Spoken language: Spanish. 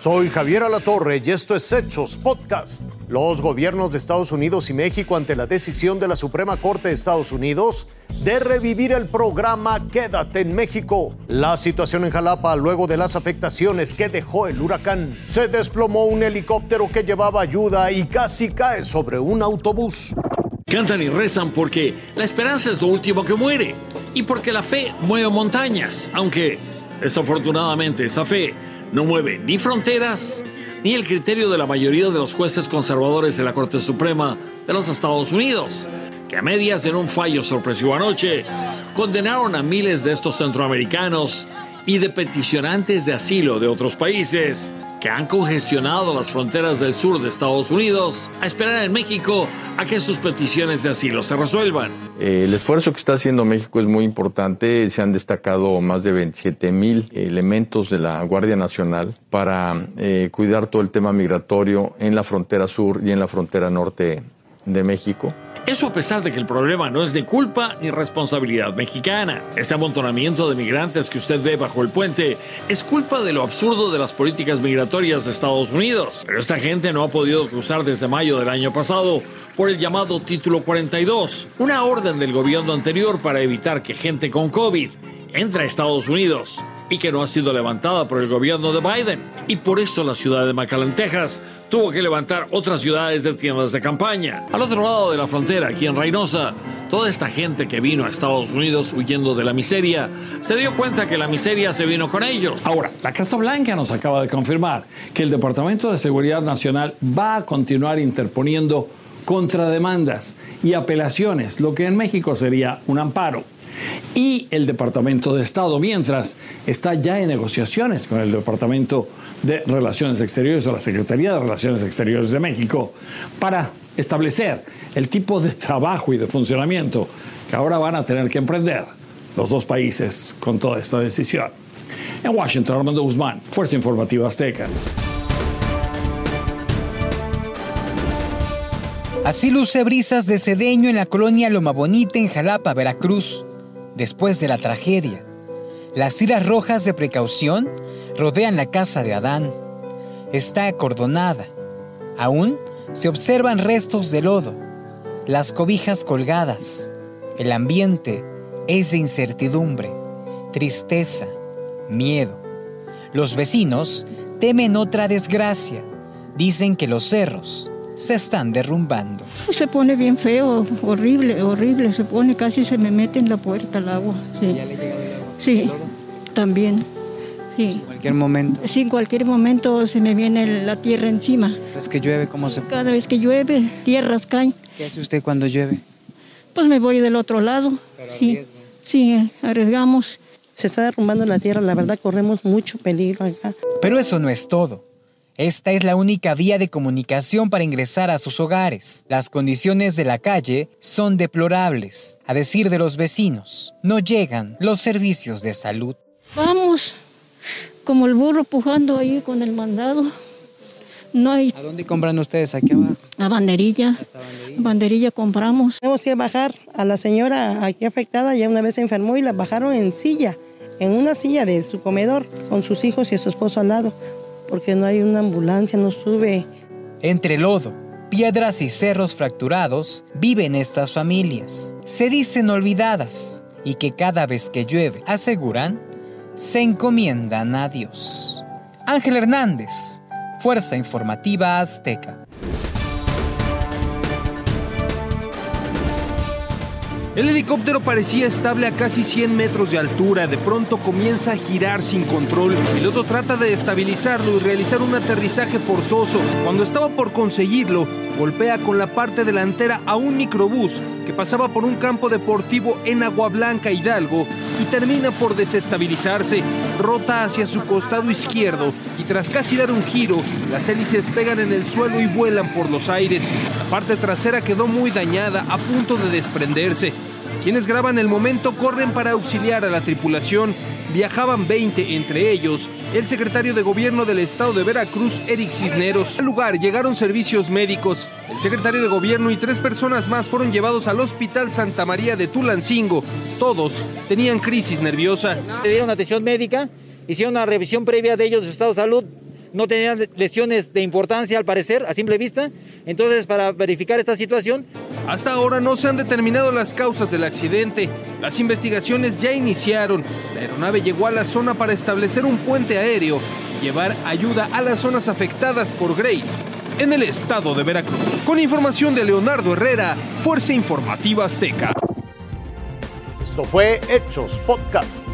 Soy Javier Alatorre y esto es Hechos Podcast. Los gobiernos de Estados Unidos y México ante la decisión de la Suprema Corte de Estados Unidos de revivir el programa Quédate en México. La situación en Jalapa luego de las afectaciones que dejó el huracán. Se desplomó un helicóptero que llevaba ayuda y casi cae sobre un autobús. Cantan y rezan porque la esperanza es lo último que muere y porque la fe mueve montañas, aunque desafortunadamente esa fe no mueve ni fronteras ni el criterio de la mayoría de los jueces conservadores de la Corte Suprema de los Estados Unidos, que a medias en un fallo sorpresivo anoche condenaron a miles de estos centroamericanos y de peticionantes de asilo de otros países que han congestionado las fronteras del sur de Estados Unidos a esperar en México a que sus peticiones de asilo se resuelvan. El esfuerzo que está haciendo México es muy importante. Se han destacado más de 27 mil elementos de la Guardia Nacional para eh, cuidar todo el tema migratorio en la frontera sur y en la frontera norte de México. Eso a pesar de que el problema no es de culpa ni responsabilidad mexicana. Este amontonamiento de migrantes que usted ve bajo el puente es culpa de lo absurdo de las políticas migratorias de Estados Unidos. Pero esta gente no ha podido cruzar desde mayo del año pasado por el llamado Título 42, una orden del gobierno anterior para evitar que gente con COVID entre a Estados Unidos y que no ha sido levantada por el gobierno de Biden. Y por eso la ciudad de McAllen, Texas, tuvo que levantar otras ciudades de tiendas de campaña. Al otro lado de la frontera, aquí en Reynosa, toda esta gente que vino a Estados Unidos huyendo de la miseria, se dio cuenta que la miseria se vino con ellos. Ahora, la Casa Blanca nos acaba de confirmar que el Departamento de Seguridad Nacional va a continuar interponiendo contrademandas y apelaciones, lo que en México sería un amparo. Y el Departamento de Estado, mientras, está ya en negociaciones con el Departamento de Relaciones Exteriores o la Secretaría de Relaciones Exteriores de México para establecer el tipo de trabajo y de funcionamiento que ahora van a tener que emprender los dos países con toda esta decisión. En Washington, Armando Guzmán, Fuerza Informativa Azteca. Así luce brisas de Cedeño en la colonia Loma Bonita en Jalapa, Veracruz después de la tragedia. Las tiras rojas de precaución rodean la casa de Adán. Está acordonada. Aún se observan restos de lodo, las cobijas colgadas. El ambiente es de incertidumbre, tristeza, miedo. Los vecinos temen otra desgracia. Dicen que los cerros se están derrumbando. Se pone bien feo, horrible, horrible. Se pone, casi se me mete en la puerta el agua. Sí, ¿Ya le llega el agua? sí también. Sí. ¿En cualquier momento? Sí, en cualquier momento se me viene la tierra encima. ¿Es que llueve? ¿Cómo se...? Cada vez que llueve, tierras caen. ¿Qué hace usted cuando llueve? Pues me voy del otro lado. sí, sí, arriesgamos. Se está derrumbando la tierra, la verdad corremos mucho peligro acá. Pero eso no es todo. Esta es la única vía de comunicación para ingresar a sus hogares. Las condiciones de la calle son deplorables. A decir de los vecinos, no llegan los servicios de salud. Vamos, como el burro pujando ahí con el mandado. No hay... ¿A dónde compran ustedes aquí abajo? A banderilla. banderilla. Banderilla compramos. Tenemos que bajar a la señora aquí afectada, ya una vez se enfermó y la bajaron en silla, en una silla de su comedor, con sus hijos y su esposo al lado porque no hay una ambulancia, no sube. Entre lodo, piedras y cerros fracturados viven estas familias. Se dicen olvidadas y que cada vez que llueve, aseguran, se encomiendan a Dios. Ángel Hernández, Fuerza Informativa Azteca. El helicóptero parecía estable a casi 100 metros de altura. De pronto comienza a girar sin control. El piloto trata de estabilizarlo y realizar un aterrizaje forzoso. Cuando estaba por conseguirlo, golpea con la parte delantera a un microbús que pasaba por un campo deportivo en Agua Blanca, Hidalgo, y termina por desestabilizarse. Rota hacia su costado izquierdo y tras casi dar un giro, las hélices pegan en el suelo y vuelan por los aires. La parte trasera quedó muy dañada, a punto de desprenderse. Quienes graban el momento corren para auxiliar a la tripulación. Viajaban 20, entre ellos el secretario de gobierno del estado de Veracruz, Eric Cisneros. Al lugar llegaron servicios médicos. El secretario de gobierno y tres personas más fueron llevados al Hospital Santa María de Tulancingo. Todos tenían crisis nerviosa. Le dieron atención médica, hicieron una revisión previa de ellos de su estado de salud. No tenía lesiones de importancia al parecer, a simple vista. Entonces, para verificar esta situación... Hasta ahora no se han determinado las causas del accidente. Las investigaciones ya iniciaron. La aeronave llegó a la zona para establecer un puente aéreo y llevar ayuda a las zonas afectadas por Grace en el estado de Veracruz. Con información de Leonardo Herrera, Fuerza Informativa Azteca. Esto fue Hechos Podcast.